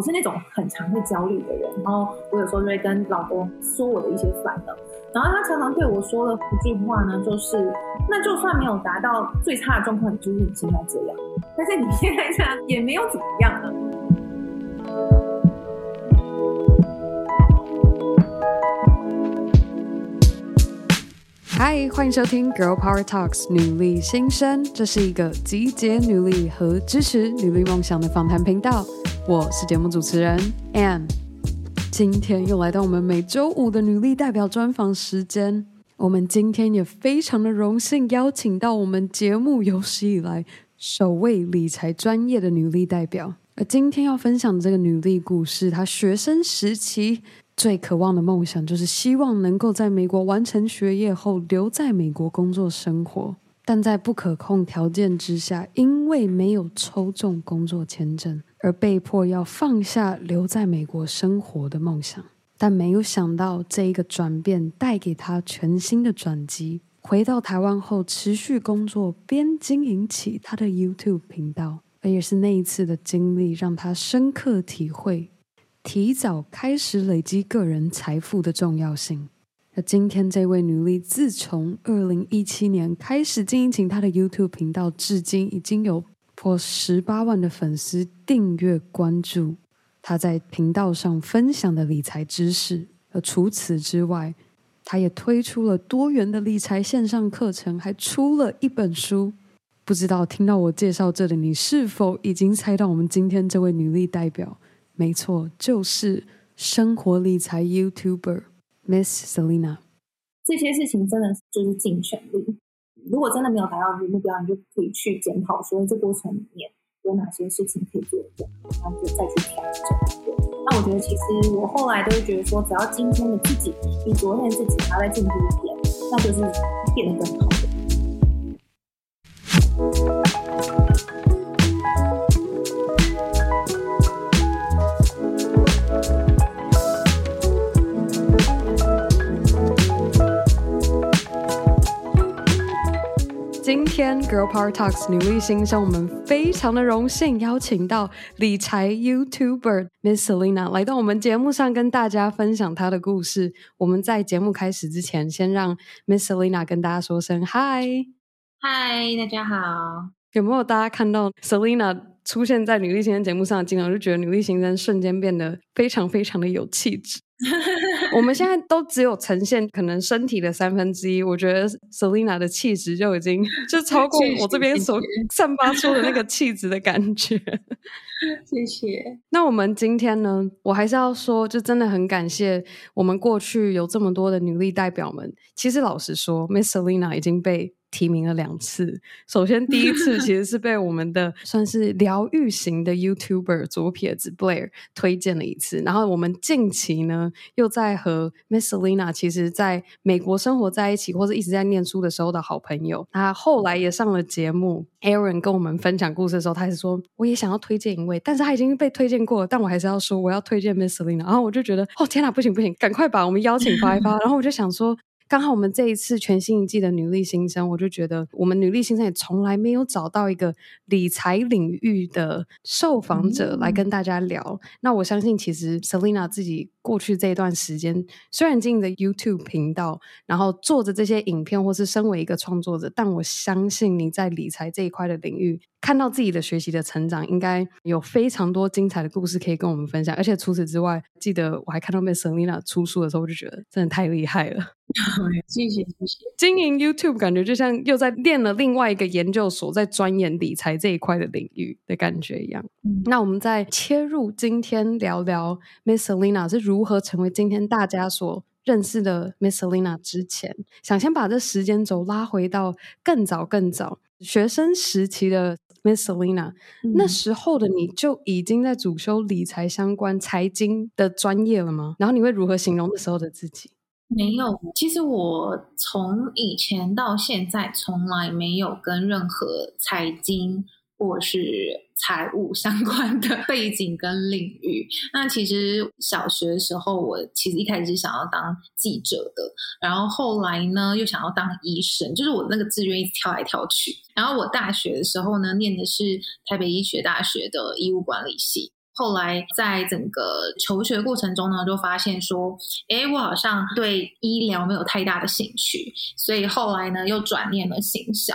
我是那种很常会焦虑的人，然后我有时候就会跟老公说我的一些烦恼，然后他常常对我说的一句话呢，就是那就算没有达到最差的状况，你就是你现在这样，但是你现在这样也没有怎么样呢。嗨，欢迎收听《Girl Power Talks》女力新生，这是一个集结女力和支持女力梦想的访谈频道。我是节目主持人 Ann，今天又来到我们每周五的女力代表专访时间。我们今天也非常的荣幸邀请到我们节目有史以来首位理财专业的女力代表。而今天要分享的这个女力故事，她学生时期。最渴望的梦想就是希望能够在美国完成学业后留在美国工作生活，但在不可控条件之下，因为没有抽中工作签证，而被迫要放下留在美国生活的梦想。但没有想到，这一个转变带给他全新的转机。回到台湾后，持续工作，边经营起他的 YouTube 频道，而也是那一次的经历，让他深刻体会。提早开始累积个人财富的重要性。那今天这位女力，自从二零一七年开始经营起她的 YouTube 频道，至今已经有破十八万的粉丝订阅关注他在频道上分享的理财知识。而除此之外，他也推出了多元的理财线上课程，还出了一本书。不知道听到我介绍这里，你是否已经猜到我们今天这位女力代表？没错，就是生活理财 YouTuber Miss Selina。这些事情真的就是尽全力。如果真的没有达到这个目标，你就可以去检讨，说这过程里面有哪些事情可以做的更好，然后就再去调整。那我觉得，其实我后来都会觉得说，只要今天的自己比昨天自己还要再进步一点，那就是变得更好的。今天 Girl Power Talks 女力新生，我们非常的荣幸邀请到理财 YouTuber Miss Selina 来到我们节目上，跟大家分享她的故事。我们在节目开始之前，先让 Miss Selina 跟大家说声 Hi。Hi，大家好。有没有大家看到 Selina 出现在女力新生节目上的经常就觉得女力新生瞬间变得非常非常的有气质。我们现在都只有呈现可能身体的三分之一，我觉得 Selina 的气质就已经就超过我这边所散发出的那个气质的感觉。谢谢。那我们今天呢，我还是要说，就真的很感谢我们过去有这么多的女力代表们。其实老实说，Miss Selina 已经被。提名了两次。首先，第一次 其实是被我们的 算是疗愈型的 YouTuber 左撇子 Blair 推荐了一次。然后，我们近期呢又在和 Miss Selina，其实在美国生活在一起，或者一直在念书的时候的好朋友。他后来也上了节目，Aaron 跟我们分享故事的时候，他还是说我也想要推荐一位，但是他已经被推荐过了，但我还是要说我要推荐 Miss Selina。然后我就觉得哦天哪，不行不行，赶快把我们邀请发一发。然后我就想说。刚好我们这一次全新一季的女力新生，我就觉得我们女力新生也从来没有找到一个理财领域的受访者来跟大家聊。嗯、那我相信，其实 Selina 自己过去这一段时间，虽然经营着 YouTube 频道，然后做着这些影片，或是身为一个创作者，但我相信你在理财这一块的领域，看到自己的学习的成长，应该有非常多精彩的故事可以跟我们分享。而且除此之外，记得我还看到 Miss Selina 出书的时候，我就觉得真的太厉害了。谢谢谢谢。经营 YouTube 感觉就像又在练了另外一个研究所，在钻研理财这一块的领域的感觉一样。嗯、那我们再切入今天聊聊 Miss Selina 是如何成为今天大家所认识的 Miss Selina 之前，想先把这时间轴拉回到更早更早学生时期的 Miss Selina、嗯、那时候的你就已经在主修理财相关财经的专业了吗？然后你会如何形容那时候的自己？没有，其实我从以前到现在，从来没有跟任何财经或是财务相关的背景跟领域。那其实小学的时候，我其实一开始是想要当记者的，然后后来呢，又想要当医生，就是我那个志愿一直跳来跳去。然后我大学的时候呢，念的是台北医学大学的医务管理系。后来在整个求学过程中呢，就发现说，哎，我好像对医疗没有太大的兴趣，所以后来呢又转念了行销。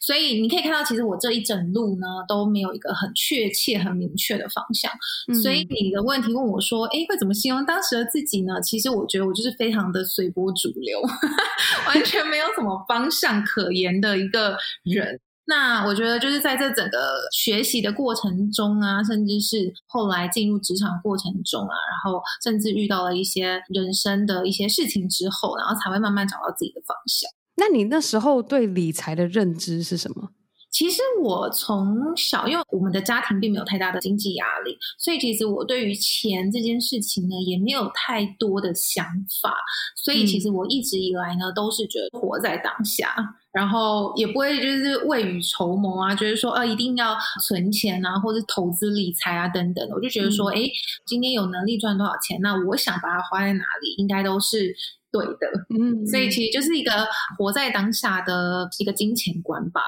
所以你可以看到，其实我这一整路呢都没有一个很确切、很明确的方向。嗯、所以你的问题问我说，哎，会怎么形容当时的自己呢？其实我觉得我就是非常的随波逐流，完全没有什么方向可言的一个人。那我觉得就是在这整个学习的过程中啊，甚至是后来进入职场过程中啊，然后甚至遇到了一些人生的一些事情之后，然后才会慢慢找到自己的方向。那你那时候对理财的认知是什么？其实我从小，因为我们的家庭并没有太大的经济压力，所以其实我对于钱这件事情呢，也没有太多的想法。所以其实我一直以来呢，都是觉得活在当下，然后也不会就是未雨绸缪啊，觉得说啊一定要存钱啊，或者投资理财啊等等。我就觉得说，诶，今天有能力赚多少钱，那我想把它花在哪里，应该都是对的。嗯，所以其实就是一个活在当下的一个金钱观吧。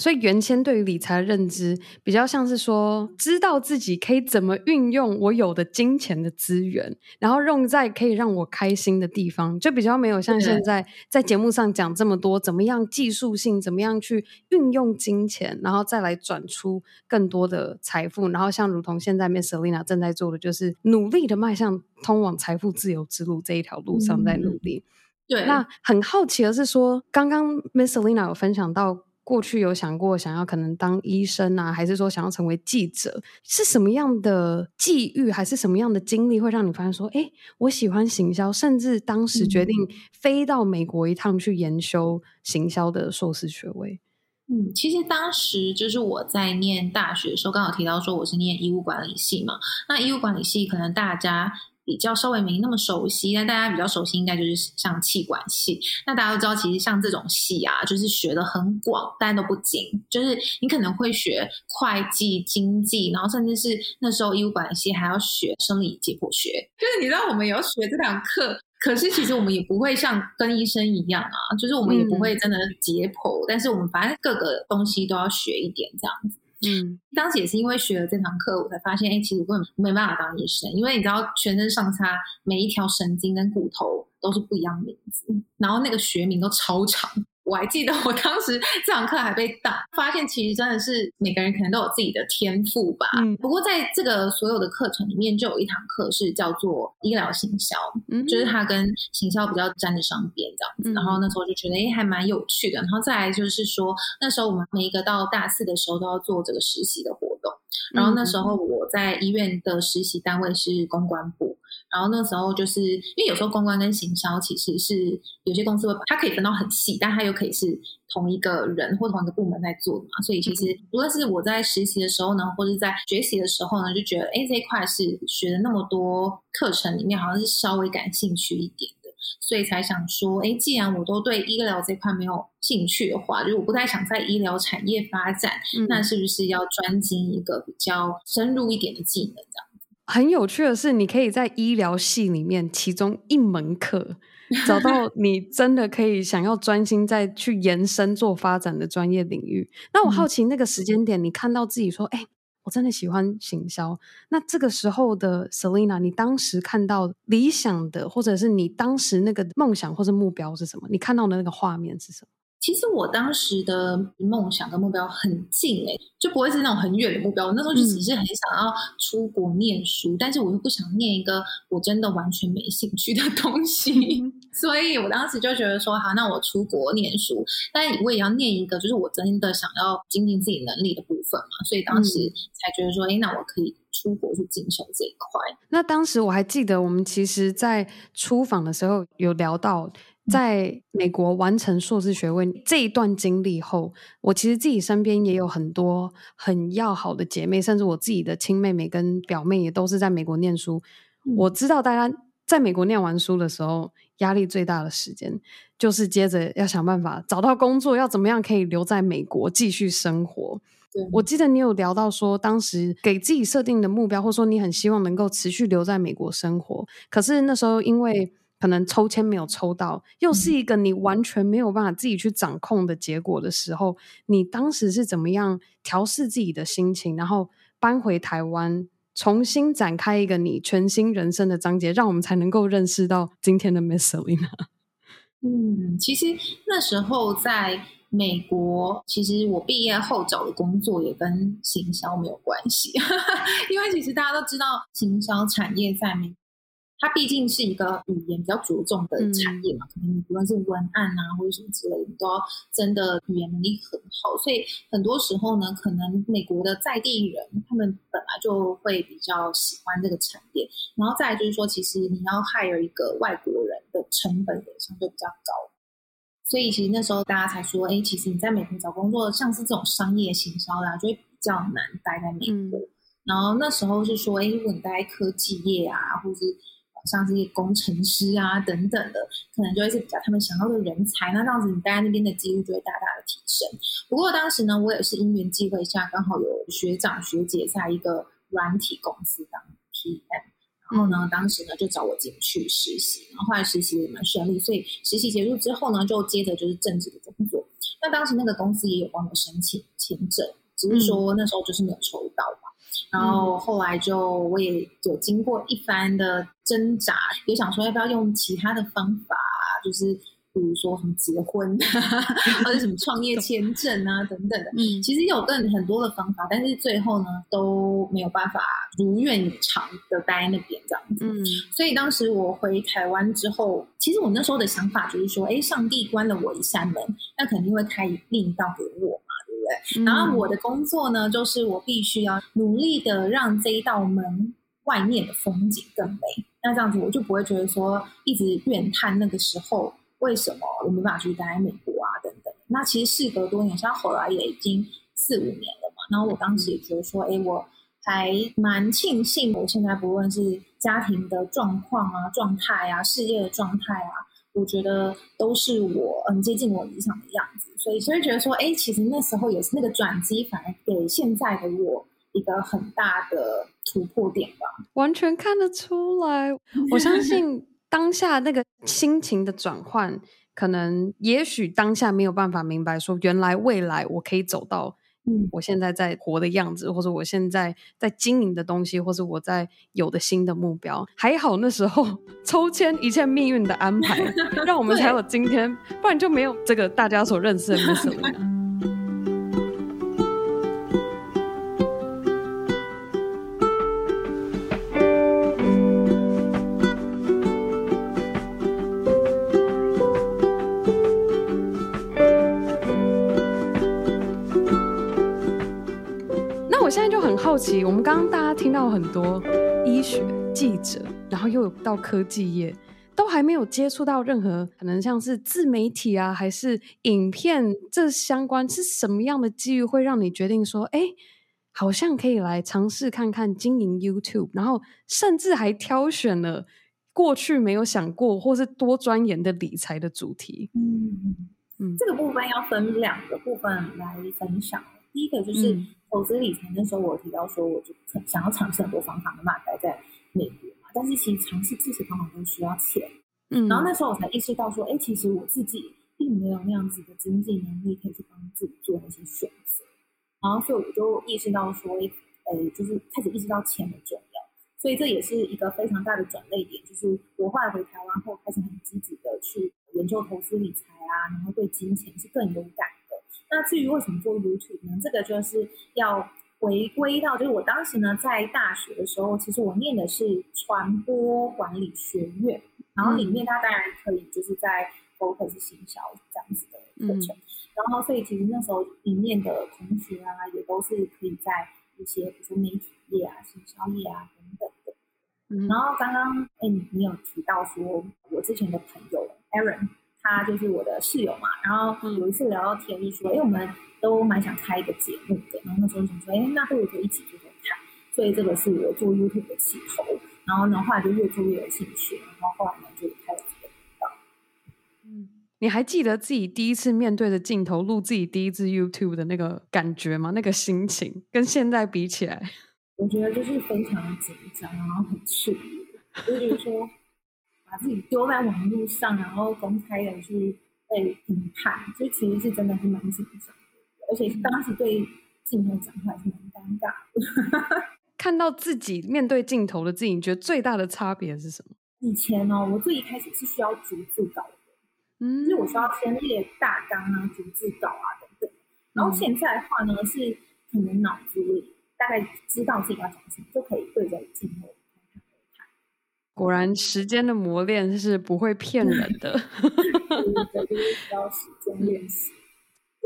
所以原先对于理财的认知比较像是说，知道自己可以怎么运用我有的金钱的资源，然后用在可以让我开心的地方，就比较没有像现在在节目上讲这么多，怎么样技术性，怎么样去运用金钱，然后再来转出更多的财富，然后像如同现在 Miss Selina 正在做的，就是努力的迈向通往财富自由之路这一条路上在努力。嗯、对，那很好奇的是说，刚刚 Miss Selina 有分享到。过去有想过想要可能当医生啊，还是说想要成为记者？是什么样的际遇，还是什么样的经历会让你发现说，哎，我喜欢行销，甚至当时决定飞到美国一趟去研修行销的硕士学位？嗯，其实当时就是我在念大学的时候，刚好提到说我是念医务管理系嘛。那医务管理系可能大家。比较稍微没那么熟悉，但大家比较熟悉应该就是像气管系。那大家都知道，其实像这种系啊，就是学的很广，但都不精。就是你可能会学会计、经济，然后甚至是那时候医务管理系还要学生理解剖学。就是你知道我们也要学这堂课，可是其实我们也不会像跟医生一样啊，就是我们也不会真的解剖，嗯、但是我们反正各个东西都要学一点这样子。嗯，当时也是因为学了这堂课，我才发现，哎，其实我根本没办法当医生，因为你知道，全身上下每一条神经跟骨头都是不一样的名字，然后那个学名都超长。我还记得我当时这堂课还被当，发现其实真的是每个人可能都有自己的天赋吧。嗯。不过在这个所有的课程里面，就有一堂课是叫做医疗行销，嗯，就是它跟行销比较沾得上边这样子。然后那时候就觉得，哎，还蛮有趣的。然后再来就是说，那时候我们每一个到大四的时候都要做这个实习的活动。然后那时候我在医院的实习单位是公关部。然后那时候就是因为有时候公关跟行销其实是有些公司会把它可以分到很细，但它又可以是同一个人或同一个部门在做的嘛。所以其实无论是我在实习的时候呢，或者在学习的时候呢，就觉得哎，这一块是学了那么多课程里面，好像是稍微感兴趣一点的，所以才想说，哎，既然我都对医疗这块没有兴趣的话，就是我不太想在医疗产业发展，嗯、那是不是要专精一个比较深入一点的技能这样？很有趣的是，你可以在医疗系里面其中一门课找到 你真的可以想要专心再去延伸做发展的专业领域。那我好奇那个时间点，你看到自己说：“哎、嗯，我真的喜欢行销。”那这个时候的 Selina，你当时看到理想的，或者是你当时那个梦想或者目标是什么？你看到的那个画面是什么？其实我当时的梦想跟目标很近诶，就不会是那种很远的目标。我那时候就只是很想要出国念书，嗯、但是我又不想念一个我真的完全没兴趣的东西，嗯、所以我当时就觉得说，好，那我出国念书，但我也要念一个就是我真的想要精进自己能力的部分嘛。所以当时才觉得说，哎、嗯，那我可以出国去进修这一块。那当时我还记得，我们其实在出访的时候有聊到。在美国完成硕士学位这一段经历后，我其实自己身边也有很多很要好的姐妹，甚至我自己的亲妹妹跟表妹也都是在美国念书。嗯、我知道大家在美国念完书的时候，压力最大的时间就是接着要想办法找到工作，要怎么样可以留在美国继续生活。我记得你有聊到说，当时给自己设定的目标，或者说你很希望能够持续留在美国生活，可是那时候因为可能抽签没有抽到，又是一个你完全没有办法自己去掌控的结果的时候，你当时是怎么样调试自己的心情，然后搬回台湾重新展开一个你全新人生的章节，让我们才能够认识到今天的 Miss Selena。嗯，其实那时候在美国，其实我毕业后找的工作也跟行销没有关系，因为其实大家都知道，行销产业在美国。它毕竟是一个语言比较着重的产业嘛，嗯、可能你不论是文案啊或者什么之类的，你都要真的语言能力很好。所以很多时候呢，可能美国的在地人他们本来就会比较喜欢这个产业。然后再来就是说，其实你要 hire 一个外国人的成本也相对比较高。所以其实那时候大家才说，哎，其实你在美国找工作，像是这种商业行销啦、啊，就会比较难待在美国。嗯、然后那时候是说，哎，如果你待科技业啊，或者是像这些工程师啊等等的，可能就会是比较他们想要的人才。那这样子，你待在那边的几率就会大大的提升。不过当时呢，我也是因缘际会下，刚好有学长学姐在一个软体公司当 PM，然后呢，当时呢就找我进去实习。然后后来实习也蛮顺利，所以实习结束之后呢，就接着就是正职的工作。那当时那个公司也有帮我申请签证，只是说那时候就是没有抽到嘛。然后后来就我也有经过一番的挣扎，也想说要不要用其他的方法，就是比如说什么结婚啊，或者什么创业签证啊等等的。嗯，其实有更很多的方法，但是最后呢都没有办法如愿以偿的待在那边这样子。嗯，所以当时我回台湾之后，其实我那时候的想法就是说，哎，上帝关了我一扇门，那肯定会开另一道给我。然后我的工作呢，就是我必须要努力的让这一道门外面的风景更美。那这样子我就不会觉得说一直怨叹那个时候为什么我没办法去待在美国啊等等。那其实事隔多年，像后来也已经四五年了嘛。然后我当时也觉得说，哎，我还蛮庆幸我现在不论是家庭的状况啊、状态啊、事业的状态啊。我觉得都是我很接近我理想的样子，所以所以觉得说，哎，其实那时候也是那个转机，反而给现在的我一个很大的突破点吧。完全看得出来，我相信当下那个心情的转换，可能也许当下没有办法明白说，原来未来我可以走到。嗯，我现在在活的样子，或者我现在在经营的东西，或者我在有的新的目标，还好那时候 抽签一切命运的安排，让我们才有今天，不然就没有这个大家所认识的 Miss Selena。好奇，我们刚刚大家听到很多医学记者，然后又有到科技业，都还没有接触到任何可能像是自媒体啊，还是影片这相关，是什么样的机遇会让你决定说，哎，好像可以来尝试看看经营 YouTube，然后甚至还挑选了过去没有想过或是多钻研的理财的主题。嗯嗯，这个部分要分两个部分来分享。第一个就是投资理财，那时候我提到说，我就想要尝试很多方法，嘛，待在美国嘛。但是其实尝试这些方法都需要钱，嗯。然后那时候我才意识到说，哎，其实我自己并没有那样子的经济能力可以去帮自己做那些选择。然后所以我就意识到说，哎，就是开始意识到钱的重要。所以这也是一个非常大的转捩点，就是我后来回台湾后，开始很积极的去研究投资理财啊，然后对金钱是更有感。那至于为什么做 YouTube 呢？这个就是要回归到，就是我当时呢在大学的时候，其实我念的是传播管理学院，然后里面它当然可以就是在 focus 行销这样子的课程，嗯、然后所以其实那时候里面的同学啊，也都是可以在一些比如说媒体业啊、行销业啊等等的。嗯、然后刚刚哎，你有提到说我之前的朋友 Aaron。他就是我的室友嘛，然后有一次聊到天，就说，哎，我们都蛮想开一个节目的，然后那时候想说，哎，那不如可以一起做做看，所以这个是我做 YouTube 的起头，然后呢，后来就越做越有兴趣，然后后来呢就开始这个频道。嗯，你还记得自己第一次面对着镜头录自己第一支 YouTube 的那个感觉吗？那个心情跟现在比起来，我觉得就是非常的紧张，然后很刺激，就是说。把自己丢在网络上，然后公开的去被评判，所以其实是真的是蛮紧张的，而且当时对镜头讲话是蛮尴尬的。看到自己面对镜头的自己，你觉得最大的差别是什么？以前呢、哦，我最一开始是需要逐字稿的，嗯，就是我需要先列大纲啊、逐字稿啊等等。然后现在的话呢，是可能脑子里大概知道自己要讲什么，就可以对着镜头。果然，时间的磨练是不会骗人的。对，就是需要时间练习。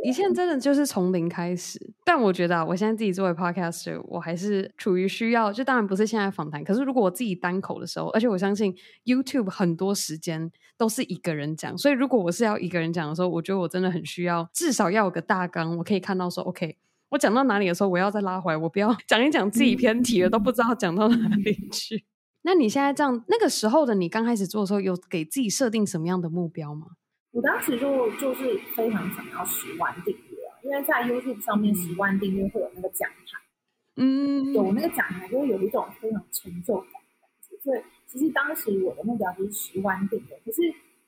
一切真的就是从零开始，但我觉得啊，我现在自己作为 podcaster，我还是处于需要，就当然不是现在访谈，可是如果我自己单口的时候，而且我相信 YouTube 很多时间都是一个人讲，所以如果我是要一个人讲的时候，我觉得我真的很需要，至少要有个大纲，我可以看到说，OK，我讲到哪里的时候，我要再拉回来，我不要 讲一讲自己偏题了，都不知道讲到哪里去。那你现在这样，那个时候的你刚开始做的时候，有给自己设定什么样的目标吗？我当时就就是非常想要十万订阅，因为在 YouTube 上面十万订阅会有那个奖牌，嗯，有那个奖牌就会有一种非常成就感的感觉。所以其实当时我的目标就是十万订阅，可是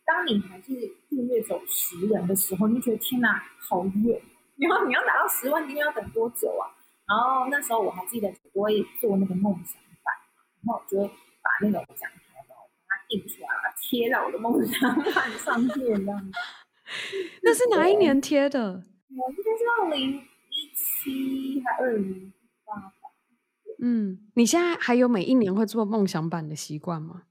当你还是订阅走十人的时候，你就觉得天哪，好远！然后你要达到十万订阅要等多久啊？然后那时候我还记得我会做那个梦想版，然后我就会把那个奖牌。印出来了，贴在我的梦想板上面，这样。那是哪一年贴的？我应该是二零一七还二零一八。嗯，你现在还有每一年会做梦想版的习惯吗？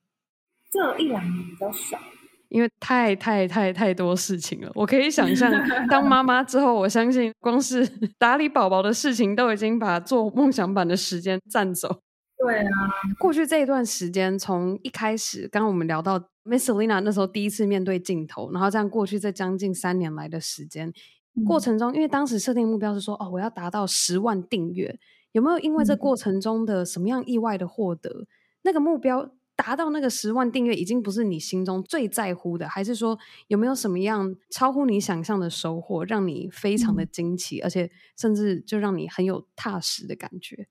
这一两年比较少，因为太太太太多事情了。我可以想象，当妈妈之后，我相信光是打理宝宝的事情，都已经把做梦想版的时间占走。对啊，过去这一段时间，从一开始，刚刚我们聊到 Miss Selena 那时候第一次面对镜头，然后这样过去这将近三年来的时间、嗯、过程中，因为当时设定目标是说，哦，我要达到十万订阅，有没有因为这过程中的什么样意外的获得，嗯、那个目标达到那个十万订阅已经不是你心中最在乎的，还是说有没有什么样超乎你想象的收获，让你非常的惊奇，嗯、而且甚至就让你很有踏实的感觉？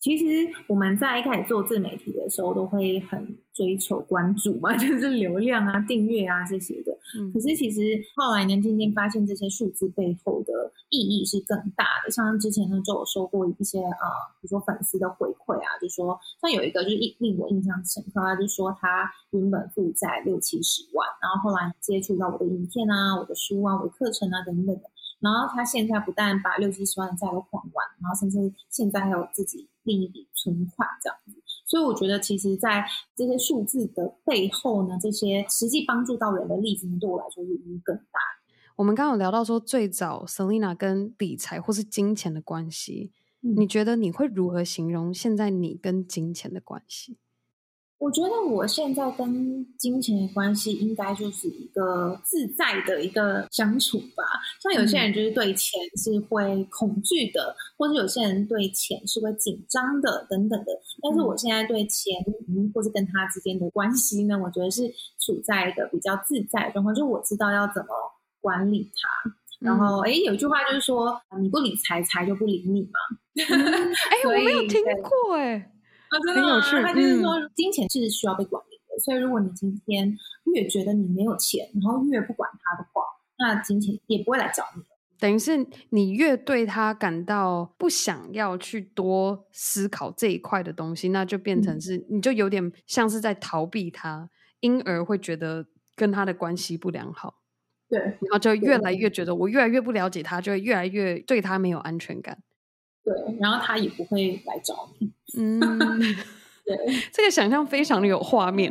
其实我们在一开始做自媒体的时候，都会很追求关注嘛，就是流量啊、订阅啊这些的。嗯。可是其实后来呢，渐渐发现这些数字背后的意义是更大的。像之前呢，就有收过一些啊、呃，比如说粉丝的回馈啊，就说像有一个就是令我印象深刻他，就是说他原本负债六七十万，然后后来接触到我的影片啊、我的书啊、我的课程啊等等的。然后他现在不但把六七十万的债都还完，然后甚至现在还有自己另一笔存款这样子。所以我觉得，其实，在这些数字的背后呢，这些实际帮助到人的例子，对我来说是意义更大。我们刚刚有聊到说，最早 Selina 跟理财或是金钱的关系，嗯，你觉得你会如何形容现在你跟金钱的关系？我觉得我现在跟金钱的关系应该就是一个自在的一个相处吧。像有些人就是对钱是会恐惧的，嗯、或者有些人对钱是会紧张的等等的。但是我现在对钱，嗯，或是跟他之间的关系呢，我觉得是处在一个比较自在的状况，就我知道要怎么管理它。嗯、然后，哎，有一句话就是说，你不理财，财就不理你嘛。哎、嗯，我没有听过哎。啊，真的吗？他就是说，金钱是需要被管理的，嗯。所以，如果你今天越觉得你没有钱，然后越不管他的话，那金钱也不会来找你。等于是你越对他感到不想要去多思考这一块的东西，那就变成是，嗯、你就有点像是在逃避他，因而会觉得跟他的关系不良好。对，然后就越来越觉得我越来越不了解他，就会越来越对他没有安全感。对，然后他也不会来找你。嗯，对，这个想象非常的有画面。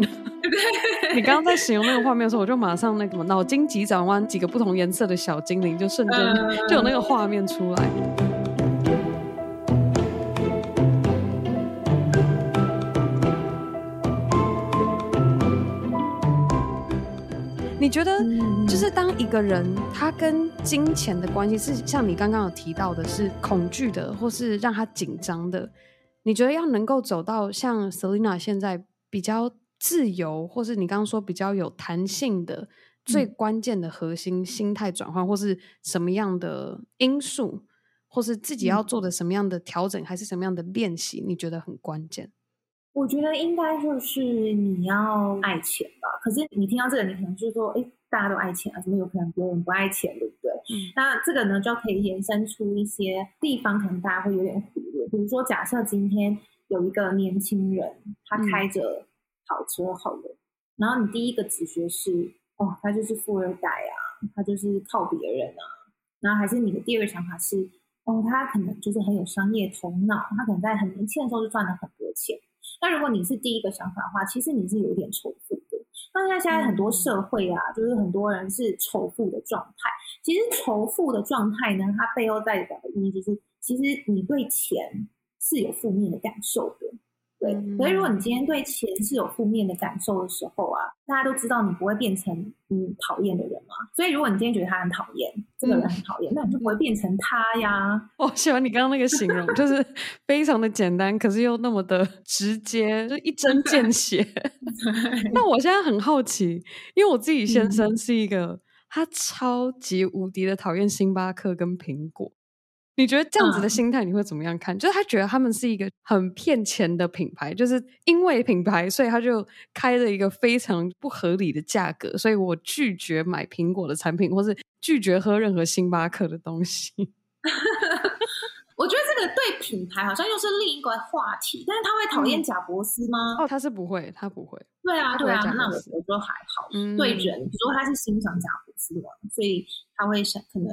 你刚刚在形容那个画面的时候，我就马上那个脑筋急转弯，几个不同颜色的小精灵就瞬间就有那个画面出来。你觉得，就是当一个人他跟金钱的关系是像你刚刚有提到的，是恐惧的，或是让他紧张的？你觉得要能够走到像 Selina 现在比较自由，或是你刚刚说比较有弹性的，最关键的核心心态转换，或是什么样的因素，或是自己要做的什么样的调整，还是什么样的练习？你觉得很关键？我觉得应该就是你要爱钱吧。可是你听到这个，你可能就是说，哎，大家都爱钱啊，怎么有可能别人不爱钱，对不对？嗯。那这个呢，就可以延伸出一些地方，可能大家会有点忽略。比如说，假设今天有一个年轻人，他开着跑车好了，嗯、然后你第一个直觉是，哦，他就是富二代啊，他就是靠别人啊，然后还是你的第二个想法是，哦，他可能就是很有商业头脑，他可能在很年轻的时候就赚了很多钱。那如果你是第一个想法的话，其实你是有点仇富的。那现在现在很多社会啊，就是很多人是仇富的状态。其实仇富的状态呢，它背后代表的意义就是，其实你对钱是有负面的感受的。对，所以如果你今天对钱是有负面的感受的时候啊，大家都知道你不会变成你讨厌的人嘛。所以如果你今天觉得他很讨厌，这个人很讨厌，那你就不会变成他呀。我喜欢你刚刚那个形容，就是非常的简单，可是又那么的直接，就一针见 血。那我现在很好奇，因为我自己先生是一个他超级无敌的讨厌星巴克跟苹果。你觉得这样子的心态你会怎么样看？嗯、就是他觉得他们是一个很骗钱的品牌，就是因为品牌，所以他就开了一个非常不合理的价格，所以我拒绝买苹果的产品，或是拒绝喝任何星巴克的东西。我觉得这个对品牌好像又是另一个话题，但是他会讨厌贾伯斯吗？哦，他是不会，他不会。对啊，对啊，那我我说还好。嗯、对人，比如说他是欣赏贾伯斯嘛，所以他会想可能。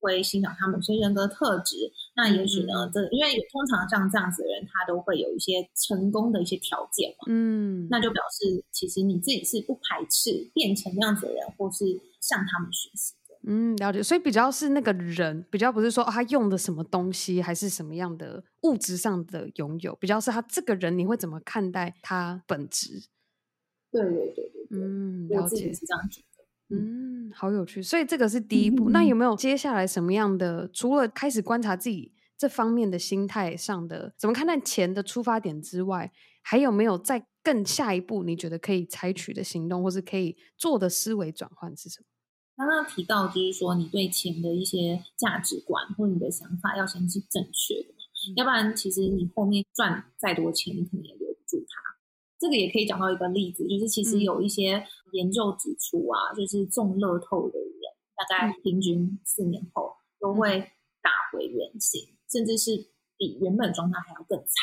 会欣赏他某些人格特质，那也许呢，嗯、这因为通常像这样子的人，他都会有一些成功的一些条件嘛，嗯，那就表示其实你自己是不排斥变成那样子的人，或是向他们学习的，嗯，了解。所以比较是那个人，比较不是说、哦、他用的什么东西，还是什么样的物质上的拥有，比较是他这个人，你会怎么看待他本质？对对对对对，嗯，了解是这样子。嗯，好有趣。所以这个是第一步。嗯、那有没有接下来什么样的？除了开始观察自己这方面的心态上的怎么看待钱的出发点之外，还有没有再更下一步？你觉得可以采取的行动，或是可以做的思维转换是什么？刚刚提到就是说，你对钱的一些价值观或你的想法要先是正确的，嗯、要不然其实你后面赚再多钱，你可能也留不住它。这个也可以讲到一个例子，就是其实有一些研究指出啊，嗯、就是中乐透的人，大概平均四年后都会打回原形，嗯、甚至是比原本状态还要更惨。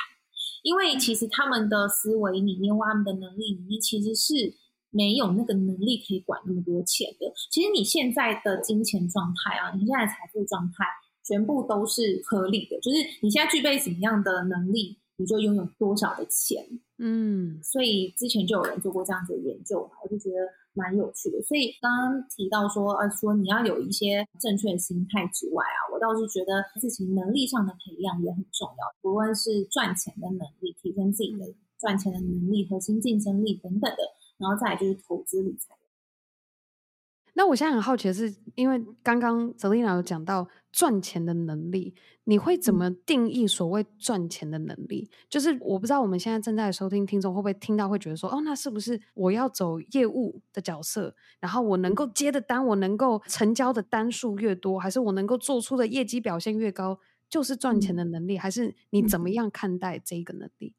因为其实他们的思维里面，或他们的能力里面，其实是没有那个能力可以管那么多钱的。其实你现在的金钱状态啊，你现在的财富状态，全部都是合理的，就是你现在具备什么样的能力，你就拥有多少的钱。嗯，所以之前就有人做过这样子的研究，我就觉得蛮有趣的。所以刚刚提到说，呃，说你要有一些正确的心态之外啊，我倒是觉得自己能力上的培养也很重要，不论是赚钱的能力，提升自己的赚钱的能力、核心竞争力等等的，然后再来就是投资理财。那我现在很好奇的是，因为刚刚 Selina 有讲到赚钱的能力，你会怎么定义所谓赚钱的能力？就是我不知道我们现在正在收听听众会不会听到会觉得说，哦，那是不是我要走业务的角色，然后我能够接的单，我能够成交的单数越多，还是我能够做出的业绩表现越高，就是赚钱的能力？还是你怎么样看待这个能力？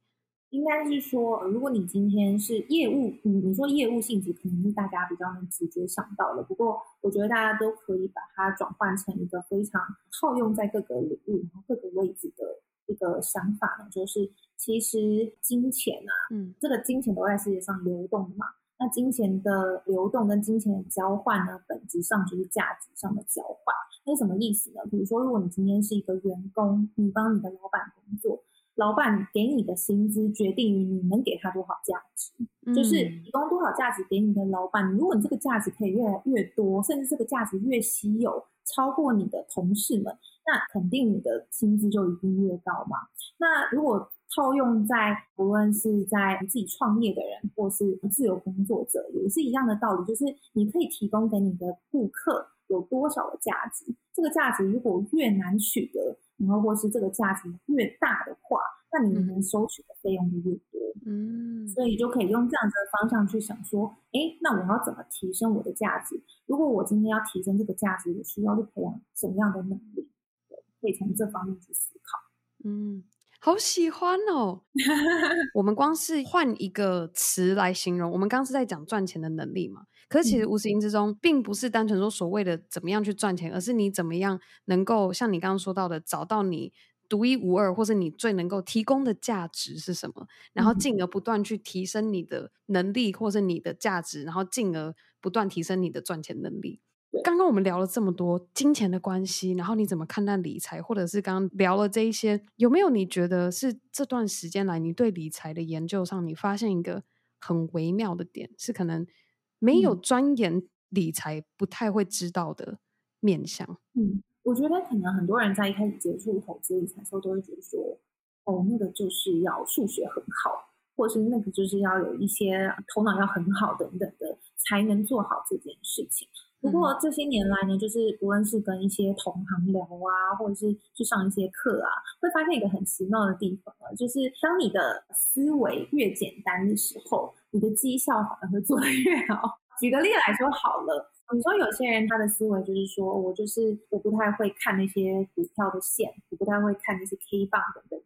应该是说，如果你今天是业务，你你说业务性质可能是大家比较能直接想到的。不过，我觉得大家都可以把它转换成一个非常套用在各个领域、然后各个位置的一个想法呢，就是其实金钱啊，嗯，这个金钱都在世界上流动嘛。那金钱的流动跟金钱的交换呢，本质上就是价值上的交换。那是什么意思呢？比如说，如果你今天是一个员工，你帮你的老板工作。老板给你的薪资决定于你能给他多少价值，嗯、就是提供多少价值给你的老板。如果你这个价值可以越来越多，甚至这个价值越稀有，超过你的同事们，那肯定你的薪资就一定越高嘛。那如果套用在不论是在自己创业的人，或是自由工作者，也是一样的道理，就是你可以提供给你的顾客有多少的价值，这个价值如果越难取得。然后，或是这个价值越大的话，那你能收取的费用就越多。嗯，所以就可以用这样子的方向去想说，哎，那我要怎么提升我的价值？如果我今天要提升这个价值，我需要去培养什么样的能力？对，可以从这方面去思考。嗯。好喜欢哦！我们光是换一个词来形容，我们刚刚是在讲赚钱的能力嘛？可是其实无形之中，并不是单纯说所谓的怎么样去赚钱，而是你怎么样能够像你刚刚说到的，找到你独一无二，或是你最能够提供的价值是什么，然后进而不断去提升你的能力，或是你的价值，然后进而不断提升你的赚钱能力。刚刚我们聊了这么多金钱的关系，然后你怎么看待理财，或者是刚刚聊了这一些，有没有你觉得是这段时间来你对理财的研究上，你发现一个很微妙的点，是可能没有钻研理财不太会知道的面向？嗯，我觉得可能很多人在一开始接触投资理财的时候，都会觉得说，哦，那个就是要数学很好，或是那个就是要有一些头脑要很好等等的，才能做好这件事情。不过这些年来呢，就是无论是跟一些同行聊啊，或者是去上一些课啊，会发现一个很奇妙的地方啊，就是当你的思维越简单的时候，你的绩效反而会做得越好。举个例来说好了，你说有些人他的思维就是说我就是我不太会看那些股票的线，我不太会看那些 K 棒等等。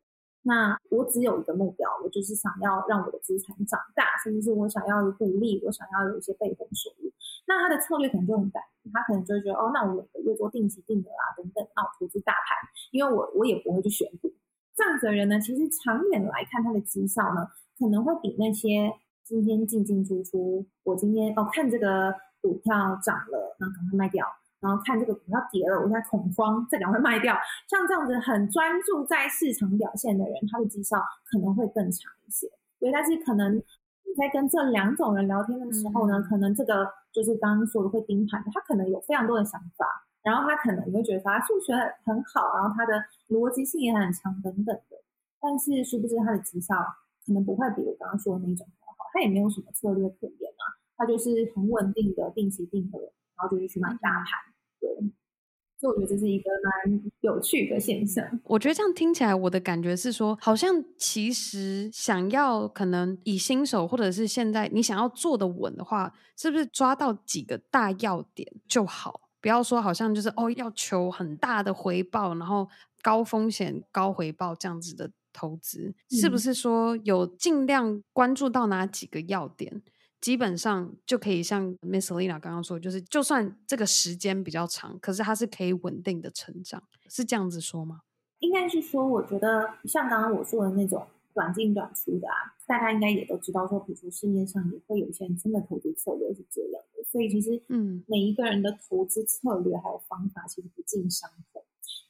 那我只有一个目标，我就是想要让我的资产长大，甚至是我想要有股利，我想要有一些被动收入。那他的策略可能就很单，他可能就觉得哦，那我每个月做定期定额啊等等，那我投资大盘，因为我我也不会去选股。这样子的人呢，其实长远来看，他的绩效呢，可能会比那些今天进进出出，我今天哦看这个股票涨了，那赶快卖掉。然后看这个股票跌了，我现在恐慌，再赶快卖掉。像这样子很专注在市场表现的人，他的绩效可能会更长一些。所以，但是可能你在跟这两种人聊天的时候呢，嗯、可能这个就是刚刚说的会盯盘的，他可能有非常多的想法，然后他可能你会觉得他数学很好，然后他的逻辑性也很强等等的。但是殊不知他的绩效可能不会比我刚刚说的那种很好，他也没有什么策略可言啊，他就是很稳定的定期定额，然后就是去买大盘。所以我觉得这是一个蛮有趣的现象。我觉得这样听起来，我的感觉是说，好像其实想要可能以新手或者是现在你想要做的稳的话，是不是抓到几个大要点就好？不要说好像就是哦，要求很大的回报，然后高风险高回报这样子的投资，嗯、是不是说有尽量关注到哪几个要点？基本上就可以像 Miss Selena 刚刚说，就是就算这个时间比较长，可是它是可以稳定的成长，是这样子说吗？应该是说，我觉得像刚刚我说的那种短进短出的啊，大家应该也都知道说，比如说市面上也会有一些人真的投资策略是这样的，所以其实嗯，每一个人的投资策略还有方法其实不尽相同。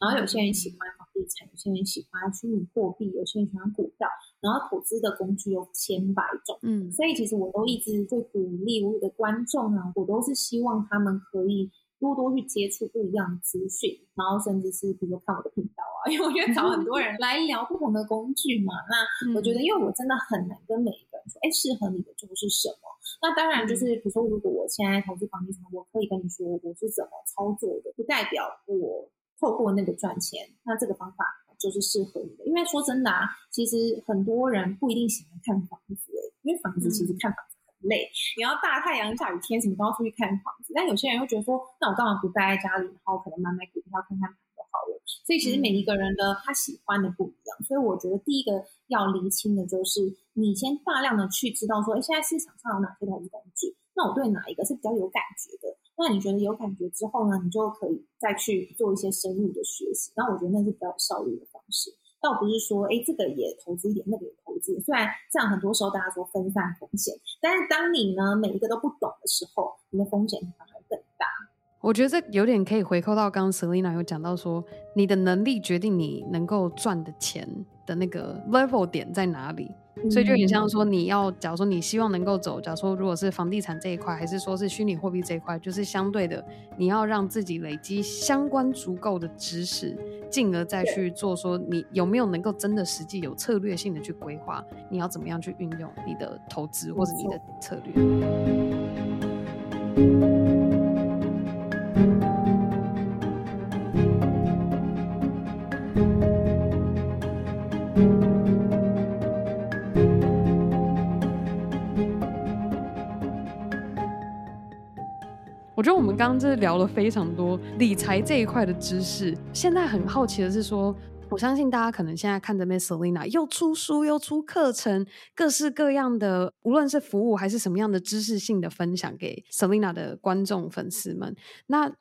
然后有些人喜欢房地产，有些人喜欢虚拟货币，有些人喜欢股票。然后投资的工具有千百种，嗯，所以其实我都一直会鼓励我的观众啊，我都是希望他们可以多多去接触不一样的资讯，然后甚至是比如说看我的频道啊，因为我觉得找很多人来聊不同的工具嘛。那我觉得，因为我真的很难跟每一个人说，哎，适合你的就是什么。那当然就是，比如说，如果我现在投资房地产，我可以跟你说我是怎么操作的，不代表我透过那个赚钱。那这个方法。就是适合你的，因为说真的啊，其实很多人不一定喜欢看房子诶，因为房子其实看房子很累，嗯、你要大太阳下雨天什么都要出去看房子。但有些人又觉得说，那我干嘛不待在家里，然后可能买买股票、看看盘就好了。所以其实每一个人的他喜欢的不一样，嗯、所以我觉得第一个要厘清的就是，你先大量的去知道说，哎，现在市场上有哪些投资工具，那我对哪一个是比较有感觉的。那你觉得有感觉之后呢，你就可以再去做一些深入的学习。那我觉得那是比较有效率的方式，倒不是说，哎，这个也投资一点，那个也投资。虽然这样很多时候大家说分散风险，但是当你呢每一个都不懂的时候，你的风险反而更大。我觉得这有点可以回扣到刚刚 Selina 有讲到说，你的能力决定你能够赚的钱的那个 level 点在哪里。所以就很像说，你要假如说你希望能够走，假如说如果是房地产这一块，还是说是虚拟货币这一块，就是相对的，你要让自己累积相关足够的知识，进而再去做说你有没有能够真的实际有策略性的去规划，你要怎么样去运用你的投资或者你的策略。刚刚就是聊了非常多理财这一块的知识。现在很好奇的是说，我相信大家可能现在看着 Miss Selina 又出书又出课程，各式各样的，无论是服务还是什么样的知识性的分享给 Selina 的观众粉丝们。那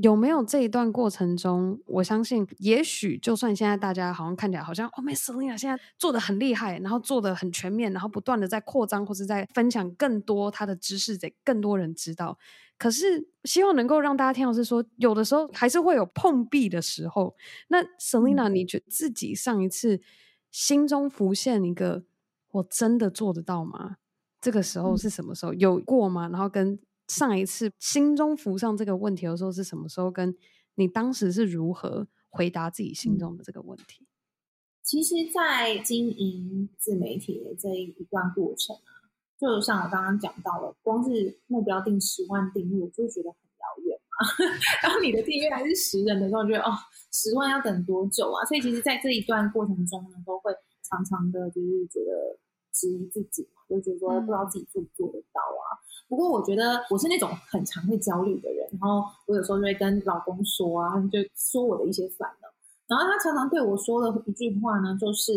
有没有这一段过程中，我相信，也许就算现在大家好像看起来好像哦，Selena 现在做的很厉害，然后做的很全面，然后不断的在扩张或者在分享更多他的知识给更多人知道。可是希望能够让大家听到是说，有的时候还是会有碰壁的时候。那 Selina，你觉得自己上一次心中浮现一个我真的做得到吗？这个时候是什么时候？有过吗？然后跟上一次心中浮上这个问题的时候是什么时候？跟你当时是如何回答自己心中的这个问题？其实，在经营自媒体的这一段过程啊，就像我刚刚讲到了，光是目标定十万订阅，我就觉得很遥远嘛。然后你的订阅还是十人的时候，觉得哦，十万要等多久啊？所以，其实，在这一段过程中呢，都会常常的，就是觉得质疑自己嘛，就觉得说不知道自己做不做得到啊。不过我觉得我是那种很常会焦虑的人，然后我有时候就会跟老公说啊，就说我的一些烦恼，然后他常常对我说的一句话呢，就是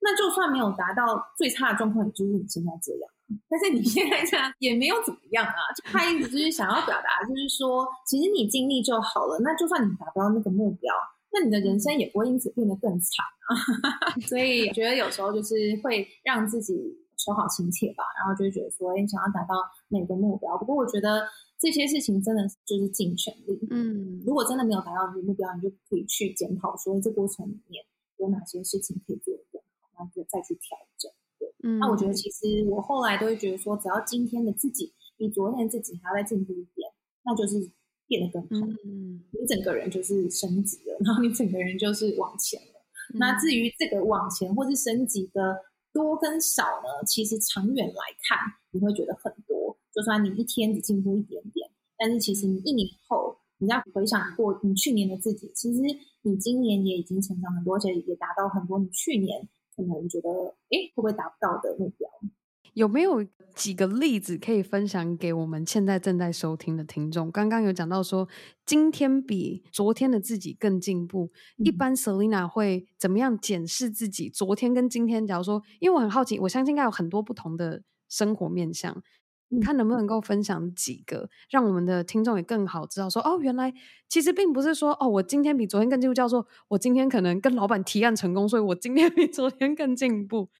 那就算没有达到最差的状况，也就是你现在这样，但是你现在这样也没有怎么样啊。就他一直就是想要表达，就是说其实你尽力就好了，那就算你达不到那个目标，那你的人生也不会因此变得更惨啊。所以觉得有时候就是会让自己。求好亲切吧，然后就会觉得说，哎，想要达到每个目标。不过我觉得这些事情真的就是尽全力。嗯，如果真的没有达到你的目标，你就可以去检讨说，这过程里面有哪些事情可以做得更好，然后就再去调整。对，嗯，那我觉得其实我后来都会觉得说，只要今天的自己比昨天的自己还要再进步一点，那就是变得更好。嗯，你整个人就是升级了，然后你整个人就是往前了。嗯，那至于这个往前或是升级的。多跟少呢？其实长远来看，你会觉得很多。就算你一天只进步一点点，但是其实你一年后，你要回想过你去年的自己，其实你今年也已经成长很多，而且也达到很多你去年可能觉得，哎，会不会达不到的目标？有没有几个例子可以分享给我们现在正在收听的听众？刚刚有讲到说，今天比昨天的自己更进步。嗯、一般 Selina 会怎么样检视自己昨天跟今天？假如说，因为我很好奇，我相信应该有很多不同的生活面向，你看能不能够分享几个，让我们的听众也更好知道说，哦，原来其实并不是说，哦，我今天比昨天更进步，叫做我今天可能跟老板提案成功，所以我今天比昨天更进步。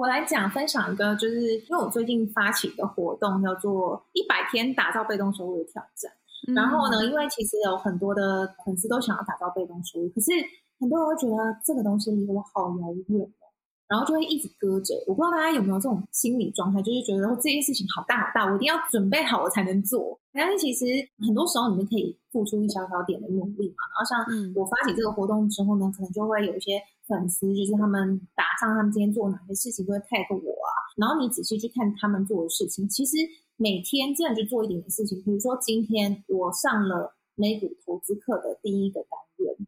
我来讲分享一个，就是因为我最近发起一个活动，叫做“一百天打造被动收入的挑战”。嗯。然后呢，因为其实有很多的粉丝都想要打造被动收入，可是很多人会觉得这个东西离我好遥远哦，然后就会一直搁着。我不知道大家有没有这种心理状态，就是觉得这件事情好大好大，我一定要准备好我才能做。但是其实很多时候你们可以付出一小小点的努力嘛。然后像我发起这个活动之后呢，可能就会有一些。粉丝就是他们打上他们今天做哪些事情，都会 tag 我啊。然后你仔细去看他们做的事情，其实每天这样就做一点的事情。比如说今天我上了美股投资课的第一个单元，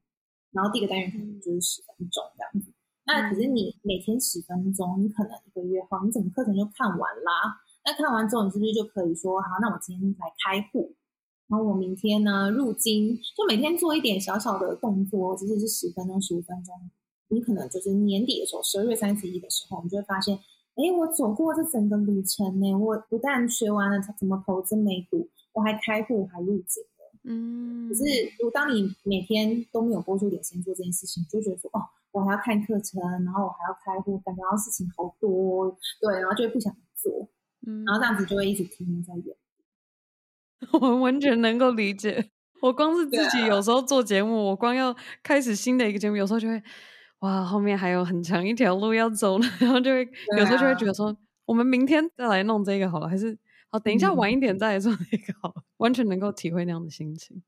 然后第一个单元可能就是十分钟这样子。那可是你每天十分钟，你可能一个月后，你整个课程就看完啦。那看完之后，你是不是就可以说，好，那我今天来开户，然后我明天呢入金，就每天做一点小小的动作，其实是十分钟、十五分钟。你可能就是年底的时候，十二月三十一的时候，你就会发现，哎，我走过这整个旅程呢。我不但学完了怎么投资美股，我还开户，还入金了。嗯。可是，如果当你每天都没有拨出点时间做这件事情，就觉得说，哦，我还要看课程，然后我还要开户，感觉到事情好多，对，然后就会不想做。嗯。然后这样子就会一直停留在原地。我完全能够理解。我光是自己有时候做节目，我光要开始新的一个节目，有时候就会。哇，后面还有很长一条路要走呢，然后就会、啊、有时候就会觉得说，我们明天再来弄这个好了，还是好等一下晚一点再来做那个好了，嗯、完全能够体会那样的心情。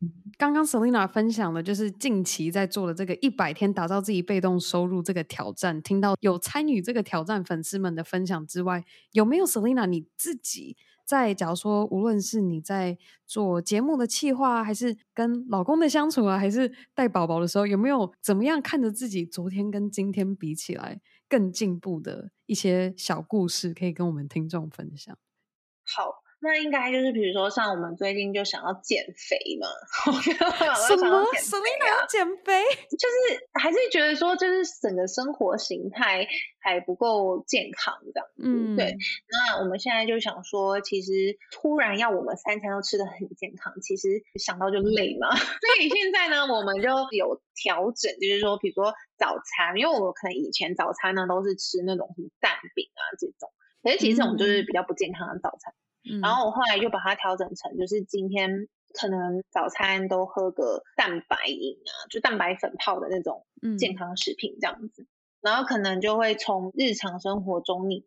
嗯、刚刚 Selina 分享的就是近期在做的这个一百天打造自己被动收入这个挑战，听到有参与这个挑战粉丝们的分享之外，有没有 Selina 你自己？在假如说，无论是你在做节目的企划，还是跟老公的相处啊，还是带宝宝的时候，有没有怎么样看着自己昨天跟今天比起来更进步的一些小故事，可以跟我们听众分享？好，那应该就是比如说像我们最近就想要减肥嘛，什么？Selina 要减肥？就是还是觉得说，就是整个生活形态还不够健康这样子。嗯，对。那我们现在就想说，其实突然要我们三餐都吃的很健康，其实想到就累嘛。所以现在呢，我们就有调整，就是说，比如说早餐，因为我们可能以前早餐呢都是吃那种什么蛋饼啊这种。可是其实这种就是比较不健康的早餐，嗯、然后我后来就把它调整成，就是今天可能早餐都喝个蛋白饮啊，就蛋白粉泡的那种健康食品这样子，嗯、然后可能就会从日常生活中里面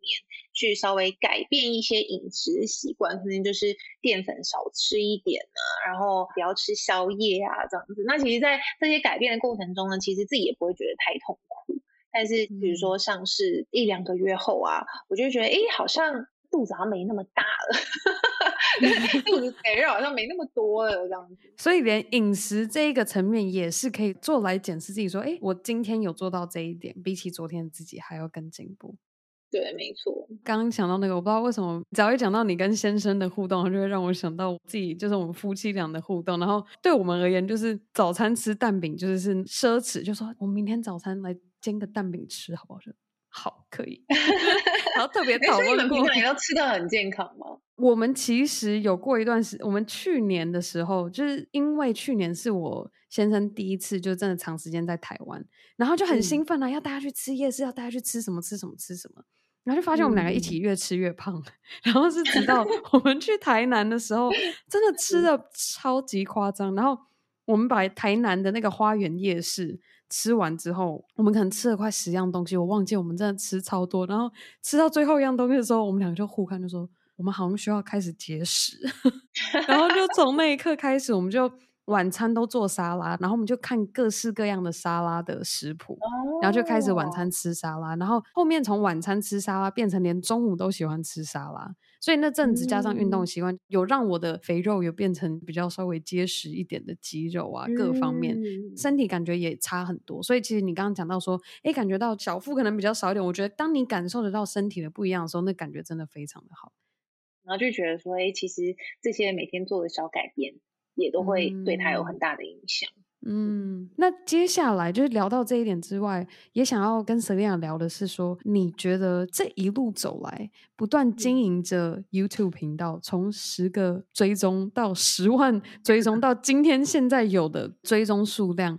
去稍微改变一些饮食习惯，可能就是淀粉少吃一点啊，然后不要吃宵夜啊这样子。那其实，在这些改变的过程中呢，其实自己也不会觉得太痛苦。但是，比如说像是一两个月后啊，嗯、我就觉得，哎，好像肚子好像没那么大了，肚子肥肉好像没那么多了，这样子。所以，连饮食这一个层面也是可以做来检视自己，说，哎，我今天有做到这一点，比起昨天的自己还要更进步。对，没错。刚刚想到那个，我不知道为什么，只要一讲到你跟先生的互动，就会让我想到我自己，就是我们夫妻俩的互动。然后，对我们而言，就是早餐吃蛋饼就是是奢侈，就说我们明天早餐来。煎个蛋饼吃好不好？好，可以。然后特别 讨论过，你要吃的很健康吗？我们其实有过一段时，我们去年的时候，就是因为去年是我先生第一次就真的长时间在台湾，然后就很兴奋啊，嗯、要带他去吃夜市，要带他去吃什么吃什么吃什么，然后就发现我们两个一起越吃越胖，嗯、然后是直到我们去台南的时候，真的吃的超级夸张，然后我们把台南的那个花园夜市。吃完之后，我们可能吃了快十样东西，我忘记我们真的吃超多。然后吃到最后一样东西的时候，我们两个就互看，就说我们好像需要开始节食。然后就从那一刻开始，我们就晚餐都做沙拉，然后我们就看各式各样的沙拉的食谱，然后就开始晚餐吃沙拉。然后后面从晚餐吃沙拉变成连中午都喜欢吃沙拉。所以那阵子加上运动习惯，嗯、有让我的肥肉有变成比较稍微结实一点的肌肉啊，各方面、嗯、身体感觉也差很多。所以其实你刚刚讲到说，哎，感觉到小腹可能比较少一点。我觉得当你感受得到身体的不一样的时候，那感觉真的非常的好。然后就觉得说，哎，其实这些每天做的小改变，也都会对他有很大的影响。嗯嗯，那接下来就是聊到这一点之外，也想要跟 Selina 聊的是说，你觉得这一路走来，不断经营着 YouTube 频道，从十个追踪到十万追踪，到今天现在有的追踪数量，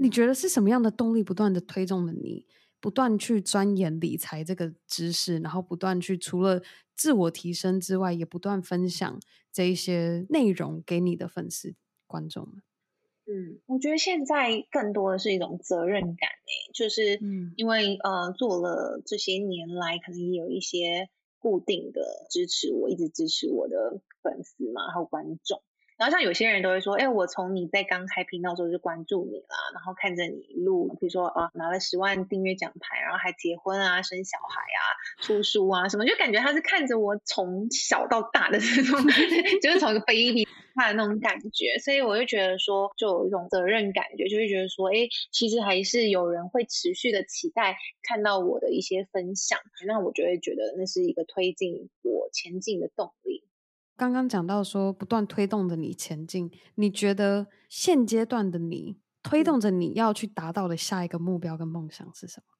你觉得是什么样的动力不断的推动了你，不断去钻研理财这个知识，然后不断去除了自我提升之外，也不断分享这一些内容给你的粉丝观众们？嗯，我觉得现在更多的是一种责任感诶，就是因为呃做了这些年来，可能也有一些固定的支持我，一直支持我的粉丝嘛，还有观众。然后像有些人都会说，哎，我从你在刚开频道的时候就关注你啦，然后看着你一路，比如说啊拿了十万订阅奖牌，然后还结婚啊、生小孩啊、出书啊什么，就感觉他是看着我从小到大的这种，就是从一个 baby 他的那种感觉，所以我就觉得说，就有一种责任感觉，就会觉得说，哎，其实还是有人会持续的期待看到我的一些分享，那我就会觉得那是一个推进我前进的动力。刚刚讲到说，不断推动着你前进，你觉得现阶段的你推动着你要去达到的下一个目标跟梦想是什么？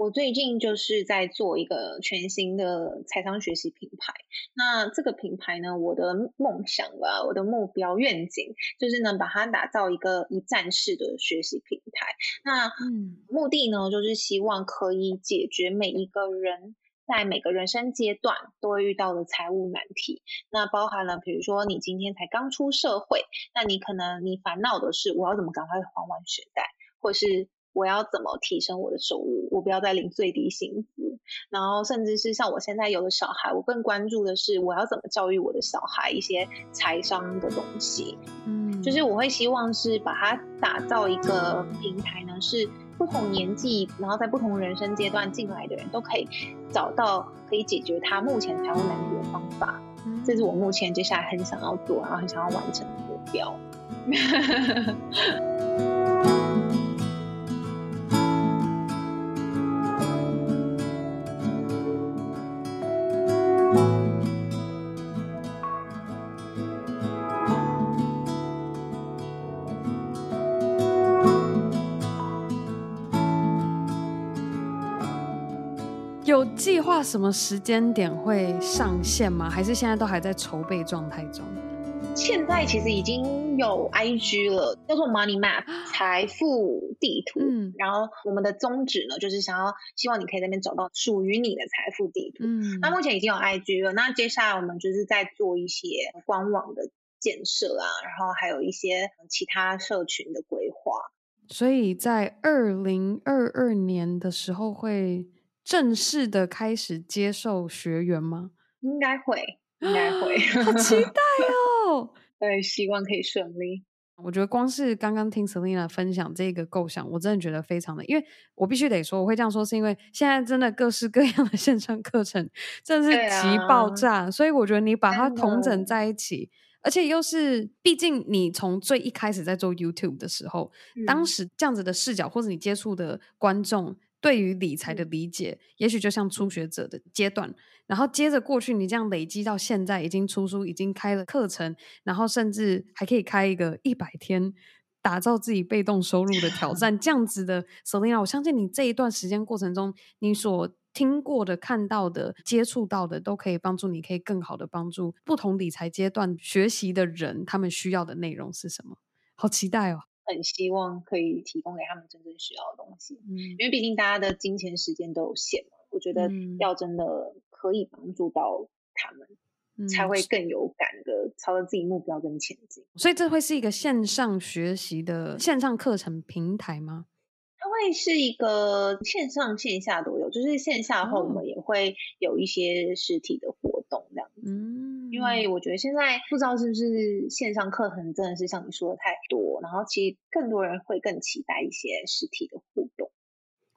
我最近就是在做一个全新的财商学习品牌。那这个品牌呢，我的梦想吧，我的目标愿景就是能把它打造一个一站式的学习平台。那嗯，目的呢，就是希望可以解决每一个人。在每个人生阶段都会遇到的财务难题，那包含了，比如说你今天才刚出社会，那你可能你烦恼的是我要怎么赶快还完学贷，或是我要怎么提升我的收入，我不要再领最低薪资，然后甚至是像我现在有了小孩，我更关注的是我要怎么教育我的小孩一些财商的东西，嗯，就是我会希望是把它打造一个平台呢，是。不同年纪，然后在不同人生阶段进来的人都可以找到可以解决他目前财务难题的方法。嗯，这是我目前接下来很想要做，然后很想要完成的目标。划什么时间点会上线吗？还是现在都还在筹备状态中？现在其实已经有 IG 了，叫做 Money Map 财富地图。嗯，然后我们的宗旨呢，就是想要希望你可以在那边找到属于你的财富地图。嗯，那目前已经有 IG 了，那接下来我们就是在做一些官网的建设啊，然后还有一些其他社群的规划。所以在二零二二年的时候会正式的开始接受学员吗？应该会。应该会，好期待哦！对，希望可以顺利。我觉得光是刚刚听 Selina 分享这个构想，我真的觉得非常的，因为我必须得说，我会这样说，是因为现在真的各式各样的线上课程真的是极爆炸，啊、所以我觉得你把它统整在一起，而且又是，毕竟你从最一开始在做 YouTube 的时候，嗯、当时这样子的视角，或者你接触的观众。对于理财的理解，嗯、也许就像初学者的阶段，然后接着过去，你这样累积到现在，已经出书，已经开了课程，然后甚至还可以开一个一百天打造自己被动收入的挑战，这样子的 Selena，我相信你这一段时间过程中，你所听过的、看到的、接触到的，都可以帮助你，可以更好的帮助不同理财阶段学习的人，他们需要的内容是什么？好期待哦！很希望可以提供给他们真正需要的东西，嗯，因为毕竟大家的金钱时间都有限嘛，我觉得要真的可以帮助到他们，嗯，才会更有感的朝着自己目标跟前进。所以这会是一个线上学习的线上课程平台吗？它会是一个线上线下都有，就是线下后我们也会有一些实体的活动这样子。嗯，因为我觉得现在不知道是不是线上课程真的是像你说的太多，然后其实更多人会更期待一些实体的互动。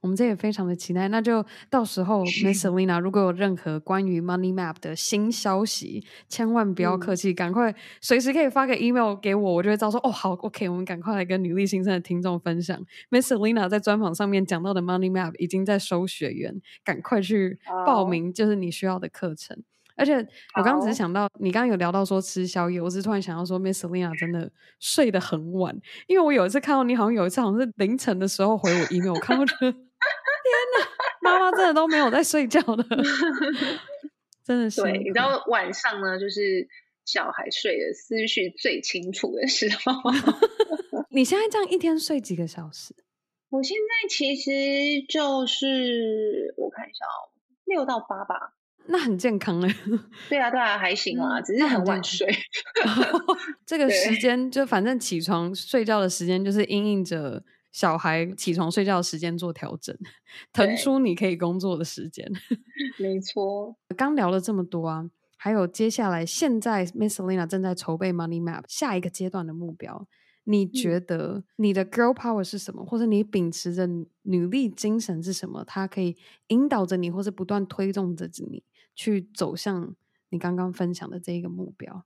我们这也非常的期待，那就到时候 Miss Selena 如果有任何关于 Money Map 的新消息，千万不要客气，赶、嗯、快随时可以发个 email 给我，我就会知道说哦好，OK，我们赶快来跟女力新生的听众分享 Miss Selena 在专访上面讲到的 Money Map 已经在收学员，赶快去报名，就是你需要的课程。Oh. 而且我刚刚只是想到，你刚刚有聊到说吃宵夜，我只是突然想到说 Miss Selena 真的睡得很晚，因为我有一次看到你好像有一次好像是凌晨的时候回我 email，我看到这。天哪，妈妈真的都没有在睡觉的，真的是。对，你知道晚上呢，就是小孩睡的思绪最清楚的时候。你现在这样一天睡几个小时？我现在其实就是我看一下哦，六到八吧。那很健康哎。对啊，对啊，还行啊，只是很晚睡。这个时间就反正起床睡觉的时间就是因应着。小孩起床睡觉的时间做调整，腾出你可以工作的时间。没错，刚聊了这么多啊，还有接下来现在 Miss Selina 正在筹备 Money Map 下一个阶段的目标。你觉得你的 Girl Power 是什么？或者你秉持着女力精神是什么？它可以引导着你，或是不断推动着你去走向你刚刚分享的这一个目标。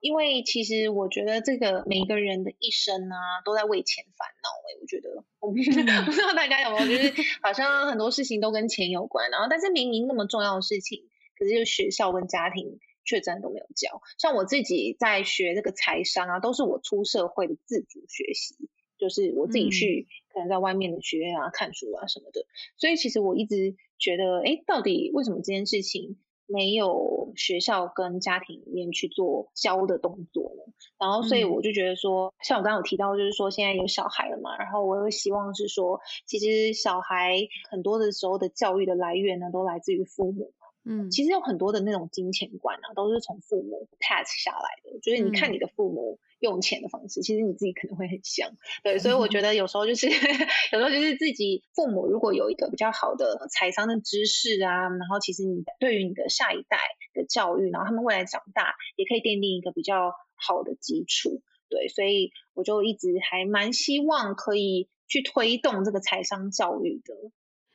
因为其实我觉得这个每一个人的一生啊，都在为钱烦恼。哎，我觉得我不知道大家有没有，就是好像很多事情都跟钱有关。然后，但是明明那么重要的事情，可是就学校跟家庭却真的都没有教。像我自己在学这个财商啊，都是我出社会的自主学习，就是我自己去可能在外面的学院啊、看书啊什么的。所以其实我一直觉得，哎，到底为什么这件事情？没有学校跟家庭里面去做教的动作呢，然后所以我就觉得说，嗯、像我刚刚有提到，就是说现在有小孩了嘛，然后我又希望是说，其实小孩很多的时候的教育的来源呢，都来自于父母。嗯，其实有很多的那种金钱观啊，都是从父母 pass 下来的。就是你看你的父母用钱的方式，嗯、其实你自己可能会很像。对，所以我觉得有时候就是，有时候就是自己父母如果有一个比较好的财商的知识啊，然后其实你对于你的下一代的教育，然后他们未来长大也可以奠定一个比较好的基础。对，所以我就一直还蛮希望可以去推动这个财商教育的。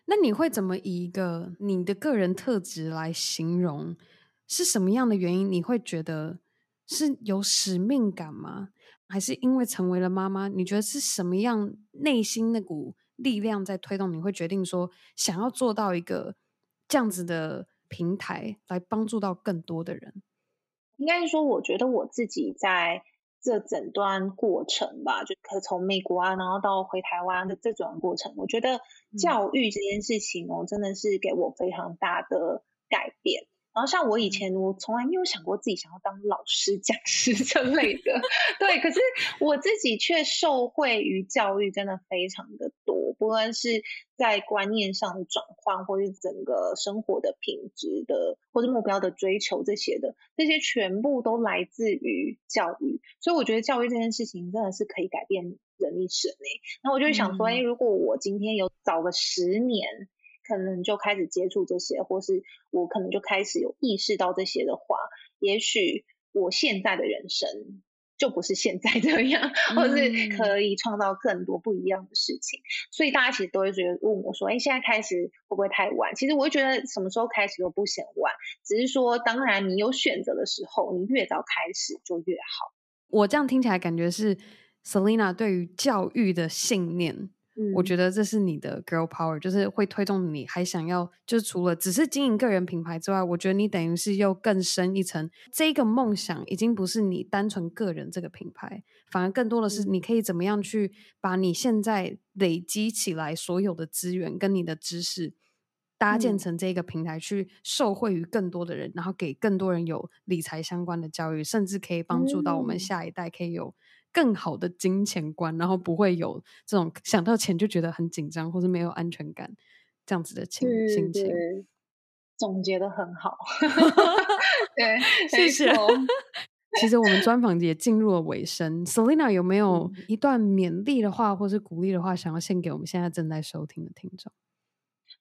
那你会怎么以一个你的个人特质来形容？是什么样的原因你会觉得是有使命感吗？还是因为成为了妈妈？你觉得是什么样内心那股力量在推动？你会决定说想要做到一个这样子的平台，来帮助到更多的人？应该是说，我觉得我自己在。这整段过程吧，就可从美国啊，然后到回台湾的这段过程，我觉得教育这件事情哦，真的是给我非常大的改变。然后像我以前，我从来没有想过自己想要当老师、讲师之类的，对。可是我自己却受惠于教育，真的非常的多，不论是在观念上的转换，或是整个生活的品质的，或者目标的追求这些的，这些全部都来自于教育。所以我觉得教育这件事情真的是可以改变人一生诶。那我就想说，哎，如果我今天有早个十年。可能就开始接触这些，或是我可能就开始有意识到这些的话，也许我现在的人生就不是现在这样，或是可以创造更多不一样的事情。嗯、所以大家其实都会觉得问我说：“哎，现在开始会不会太晚？”其实我会觉得什么时候开始都不嫌晚，只是说当然你有选择的时候，你越早开始就越好。我这样听起来感觉是 Selina 对于教育的信念。我觉得这是你的 girl power，就是会推动你，还想要，就是除了只是经营个人品牌之外，我觉得你等于是又更深一层。这个梦想已经不是你单纯个人这个品牌，反而更多的是你可以怎么样去把你现在累积起来所有的资源跟你的知识搭建成这个平台，去受惠于更多的人，然后给更多人有理财相关的教育，甚至可以帮助到我们下一代可以有。更好的金钱观，然后不会有这种想到钱就觉得很紧张，或是没有安全感这样子的情心情。总结的很好，对，谢谢。其实我们专访也进入了尾声，Selina 有没有一段勉励的话，或是鼓励的话，想要献给我们现在正在收听的听众？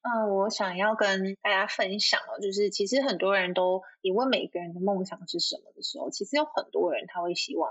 嗯，我想要跟大家分享哦，就是其实很多人都，你问每个人的梦想是什么的时候，其实有很多人他会希望。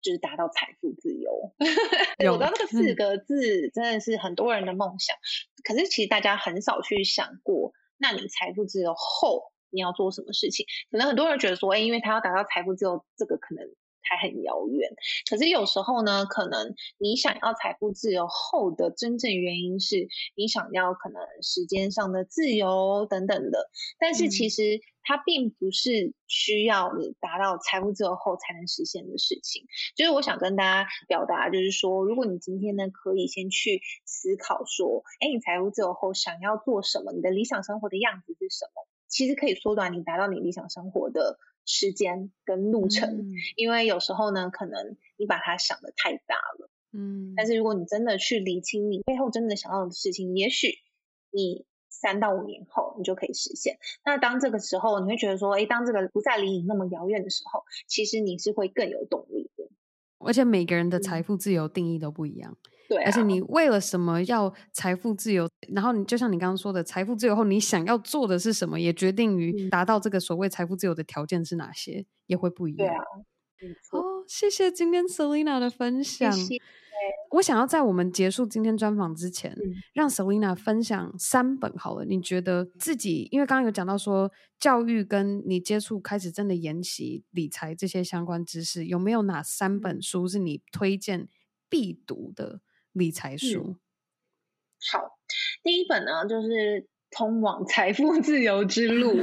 就是达到财富自由，有的这个四个字真的是很多人的梦想。可是其实大家很少去想过，那你财富自由后你要做什么事情？可能很多人觉得说，哎，因为他要达到财富自由，这个可能还很遥远。可是有时候呢，可能你想要财富自由后的真正原因是你想要可能时间上的自由等等的。但是其实。它并不是需要你达到财富自由后才能实现的事情。就是我想跟大家表达，就是说，如果你今天呢，可以先去思考说，哎，你财富自由后想要做什么？你的理想生活的样子是什么？其实可以缩短你达到你理想生活的时间跟路程。嗯。因为有时候呢，可能你把它想的太大了。嗯。但是如果你真的去理清你背后真的想要的事情，也许你。三到五年后，你就可以实现。那当这个时候，你会觉得说，哎，当这个不再离你那么遥远的时候，其实你是会更有动力的。而且每个人的财富自由定义都不一样。对、嗯。而且你为了什么要财富自由？然后你就像你刚刚说的，财富自由后你想要做的是什么，也决定于达到这个所谓财富自由的条件是哪些，也会不一样。对啊。哦，谢谢今天 Selina 的分享。谢谢。我想要在我们结束今天专访之前，嗯、让 Selina 分享三本好了。你觉得自己，因为刚刚有讲到说教育跟你接触开始真的研习理财这些相关知识，有没有哪三本书是你推荐必读的理财书？嗯、好，第一本呢就是《通往 财富自由之路 》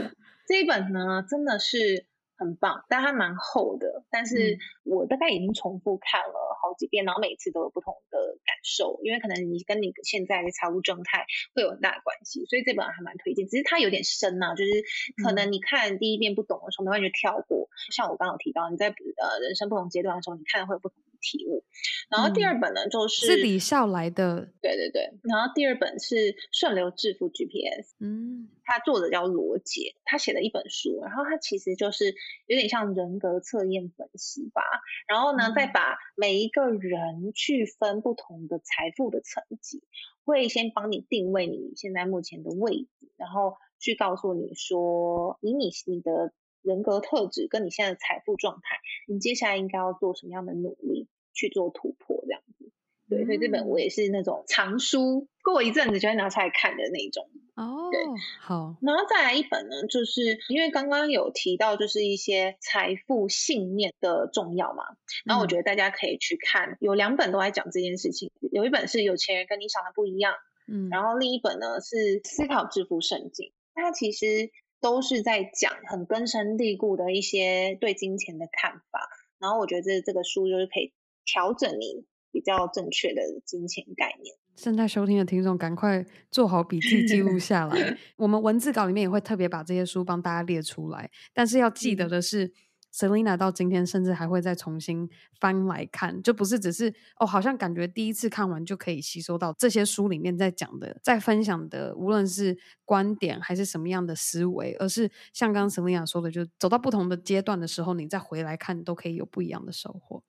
这一本呢，真的是。很棒，但它蛮厚的。但是我大概已经重复看了好几遍，然后每次都有不同的感受，因为可能你跟你现在的财务状态会有很大的关系，所以这本还蛮推荐。只是它有点深呐、啊，就是可能你看第一遍不懂的时候，没关系就跳过。像我刚刚有提到，你在呃人生不同阶段的时候，你看会有不同。体悟，然后第二本呢，就是是李笑来的，对对对，然后第二本是顺流致富 GPS，嗯，他作者叫罗杰，他写了一本书，然后他其实就是有点像人格测验分析吧，然后呢，再把每一个人去分不同的财富的层级，会先帮你定位你现在目前的位置，然后去告诉你说，以你你的人格特质跟你现在的财富状态，你接下来应该要做什么样的努力。去做突破这样子，对，所以这本我也是那种藏书，过一阵子就会拿出来看的那种。哦，对，好，然后再来一本呢，就是因为刚刚有提到，就是一些财富信念的重要嘛。然后我觉得大家可以去看，有两本都在讲这件事情，有一本是有钱人跟你想的不一样，嗯，然后另一本呢是思考致富圣经，它其实都是在讲很根深蒂固的一些对金钱的看法。然后我觉得这这个书就是可以。调整你比较正确的金钱概念。正在收听的听众，赶快做好笔记，记录下来。我们文字稿里面也会特别把这些书帮大家列出来。但是要记得的是。嗯 Selina 到今天甚至还会再重新翻来看，就不是只是哦，好像感觉第一次看完就可以吸收到这些书里面在讲的、在分享的，无论是观点还是什么样的思维，而是像刚刚 Selina 说的，就走到不同的阶段的时候，你再回来看都可以有不一样的收获。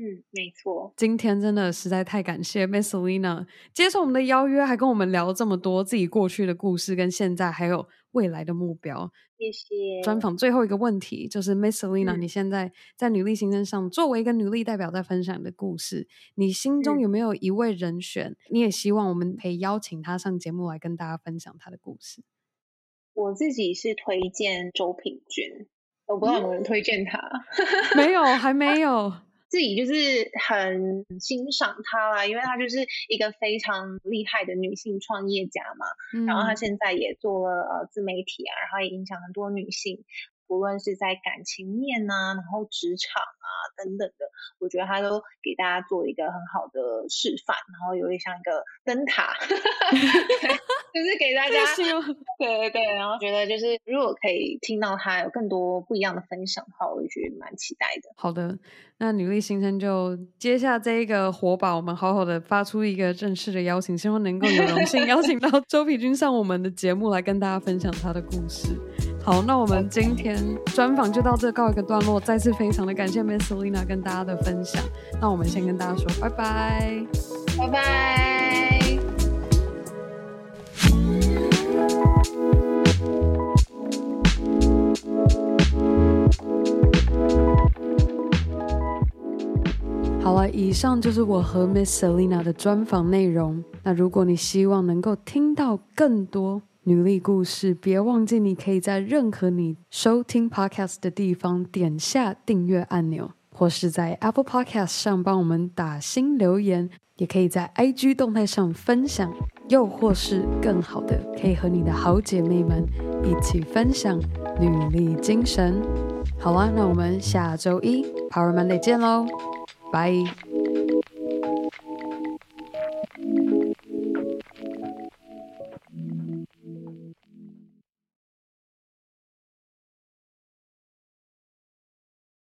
嗯，没错。今天真的实在太感谢 Miss Selina 接受我们的邀约，还跟我们聊了这么多自己过去的故事，跟现在还有未来的目标。谢谢。专访最后一个问题就是 Miss Selina，嗯，你现在在女力新生上作为一个女力代表，在分享你的故事，你心中有没有一位人选？嗯，你也希望我们可以邀请他上节目来跟大家分享他的故事。我自己是推荐周品君，我不知道有没有人推荐他，嗯，没有，还没有。自己就是很欣赏她啦，因为她就是一个非常厉害的女性创业家嘛。嗯、然后她现在也做了呃自媒体啊，然后也影响很多女性，不论是在感情面啊，然后职场啊等等的，我觉得他都给大家做一个很好的示范，然后有点像一个灯塔。就是给大家，对对对，然后觉得就是如果可以听到他有更多不一样的分享的话，我就觉得蛮期待的。好的，那女力新生就接下这一个火把，我们好好的发出一个正式的邀请，希望能够有荣幸邀请到 周皮君上我们的节目来跟大家分享他的故事。好，那我们今天专访就到这告一个段落，再次非常的感谢 Miss Selina 跟大家的分享。那我们先跟大家说拜拜，拜拜。好了，以上就是我和 Miss Selina 的专访内容。那如果你希望能够听到更多女力故事，别忘记你可以在任何你收听 Podcast 的地方点下订阅按钮，或是在 Apple Podcast 上帮我们打新留言，也可以在 IG 动态上分享。又或是更好的，可以和你的好姐妹们一起分享女力精神。好了，那我们下周一 Power Monday 见喽，拜。